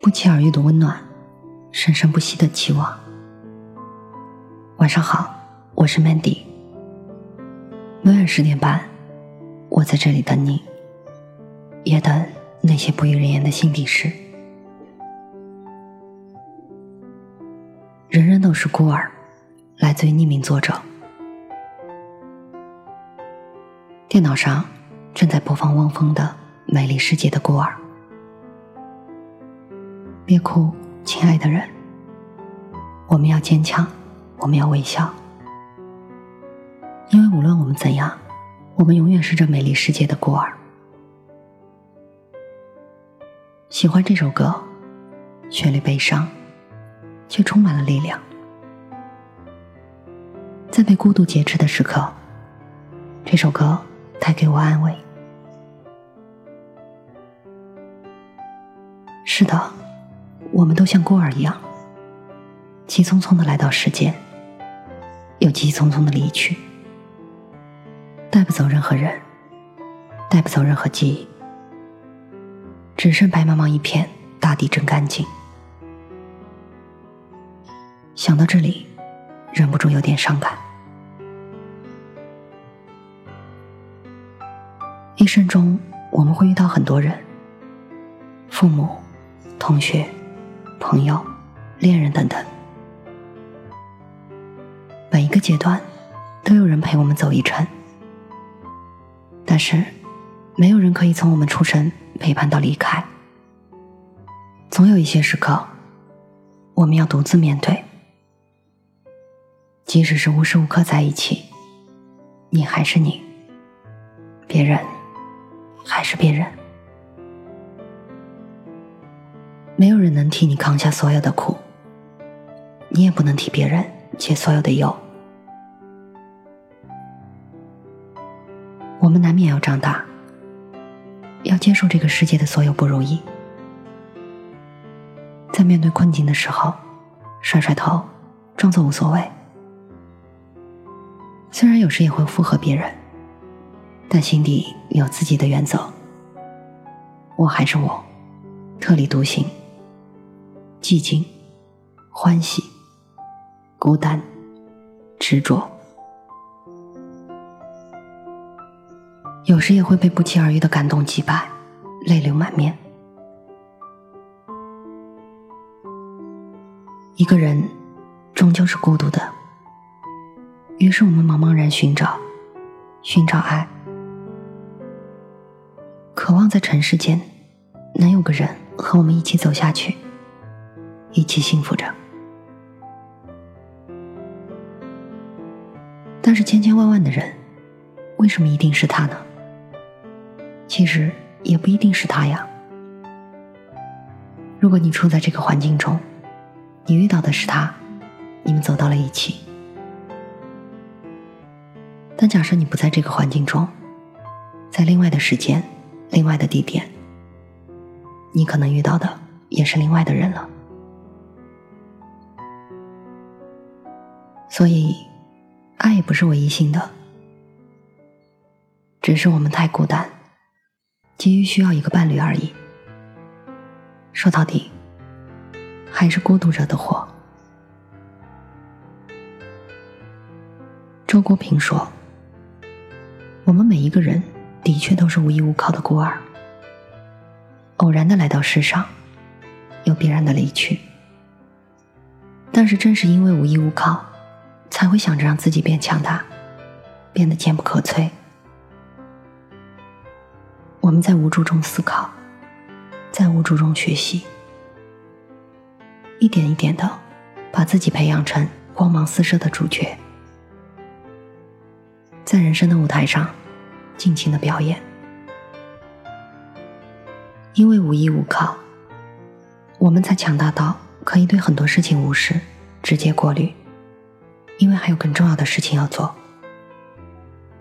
不期而遇的温暖，生生不息的期望。晚上好，我是 Mandy。每晚十点半，我在这里等你，也等那些不与人言的心底事。人人都是孤儿，来自于匿名作者。电脑上正在播放汪峰的《美丽世界的孤儿》。别哭，亲爱的人。我们要坚强，我们要微笑，因为无论我们怎样，我们永远是这美丽世界的孤儿。喜欢这首歌，旋律悲伤，却充满了力量。在被孤独劫持的时刻，这首歌带给我安慰。是的。我们都像孤儿一样，急匆匆的来到世间，又急匆匆的离去，带不走任何人，带不走任何记忆，只剩白茫茫一片，大地真干净。想到这里，忍不住有点伤感。一生中，我们会遇到很多人，父母、同学。朋友、恋人等等，每一个阶段都有人陪我们走一程，但是没有人可以从我们出生陪伴到离开。总有一些时刻，我们要独自面对，即使是无时无刻在一起，你还是你，别人还是别人。没有人能替你扛下所有的苦，你也不能替别人解所有的忧。我们难免要长大，要接受这个世界的所有不如意。在面对困境的时候，甩甩头，装作无所谓。虽然有时也会附和别人，但心底有自己的原则。我还是我，特立独行。寂静、欢喜、孤单、执着，有时也会被不期而遇的感动击败，泪流满面。一个人终究是孤独的，于是我们茫茫然寻找，寻找爱，渴望在尘世间能有个人和我们一起走下去。一起幸福着，但是千千万万的人，为什么一定是他呢？其实也不一定是他呀。如果你处在这个环境中，你遇到的是他，你们走到了一起。但假设你不在这个环境中，在另外的时间、另外的地点，你可能遇到的也是另外的人了。所以，爱也不是唯一性的，只是我们太孤单，急于需要一个伴侣而已。说到底，还是孤独惹的祸。周国平说：“我们每一个人的确都是无依无靠的孤儿，偶然的来到世上，又必然的离去。但是正是因为无依无靠。”才会想着让自己变强大，变得坚不可摧。我们在无助中思考，在无助中学习，一点一点的把自己培养成光芒四射的主角，在人生的舞台上尽情的表演。因为无依无靠，我们才强大到可以对很多事情无视，直接过滤。因为还有更重要的事情要做，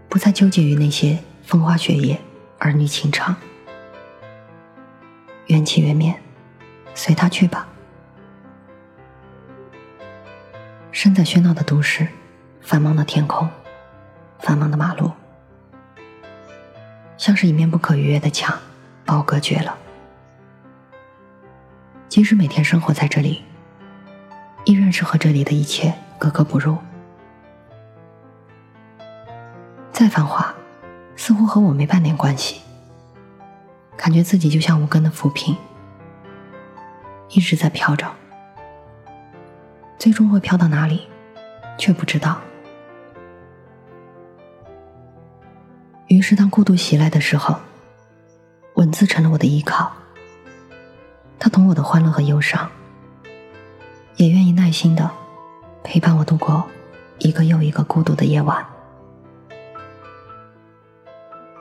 不再纠结于那些风花雪月、儿女情长，缘起缘灭，随他去吧。身在喧闹的都市，繁忙的天空，繁忙的马路，像是一面不可逾越的墙，把我隔绝了。即使每天生活在这里，依然是和这里的一切格格不入。再繁华，似乎和我没半点关系。感觉自己就像无根的浮萍，一直在飘着，最终会飘到哪里，却不知道。于是，当孤独袭来的时候，文字成了我的依靠。它懂我的欢乐和忧伤，也愿意耐心的陪伴我度过一个又一个孤独的夜晚，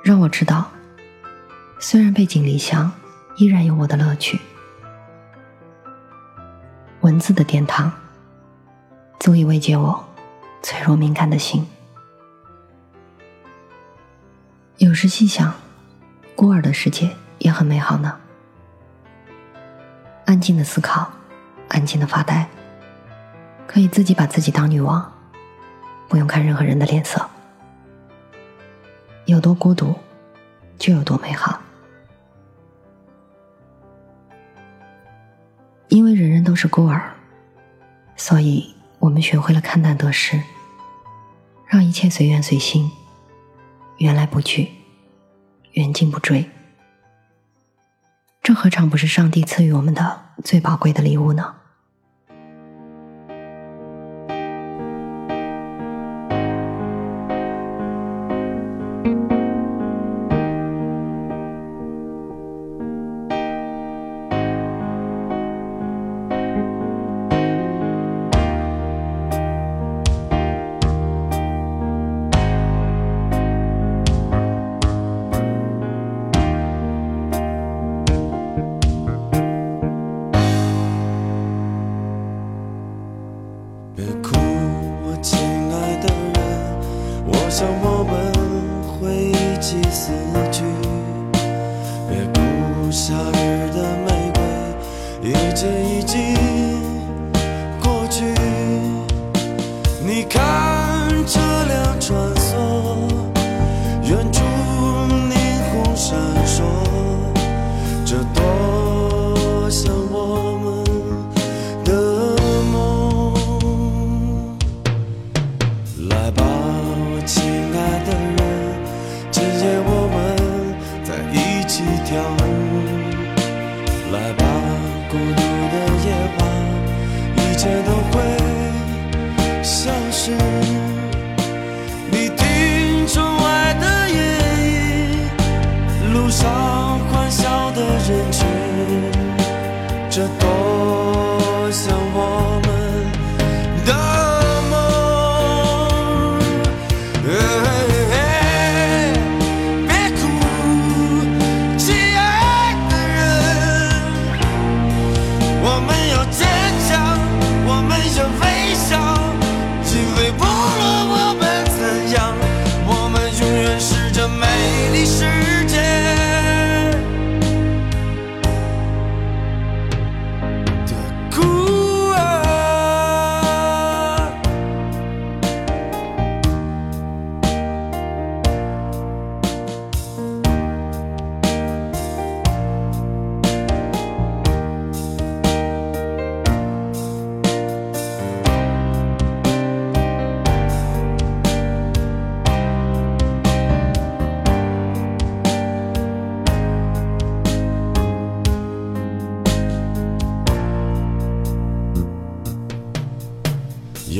让我知道，虽然背井离乡，依然有我的乐趣。文字的殿堂，足以慰藉我脆弱敏感的心。有时细想，孤儿的世界也很美好呢。安静的思考，安静的发呆，可以自己把自己当女王，不用看任何人的脸色。有多孤独，就有多美好。因为人人都是孤儿，所以我们学会了看淡得失，让一切随缘随心。缘来不拒，缘尽不追，这何尝不是上帝赐予我们的最宝贵的礼物呢？someone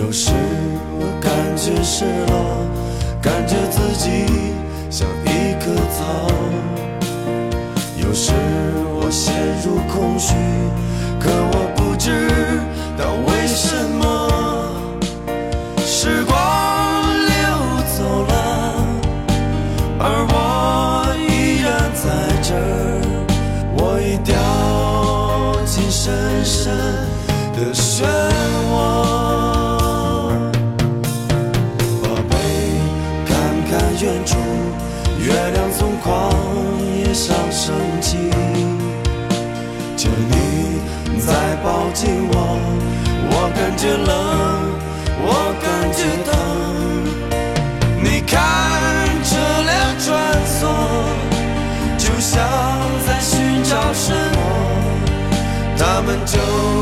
有时我感觉失落，感觉自己像一棵草。有时我陷入空虚，可我不知道为什么。紧我，我感觉冷，我感觉疼。你看车辆穿梭，就像在寻找什么。他们就。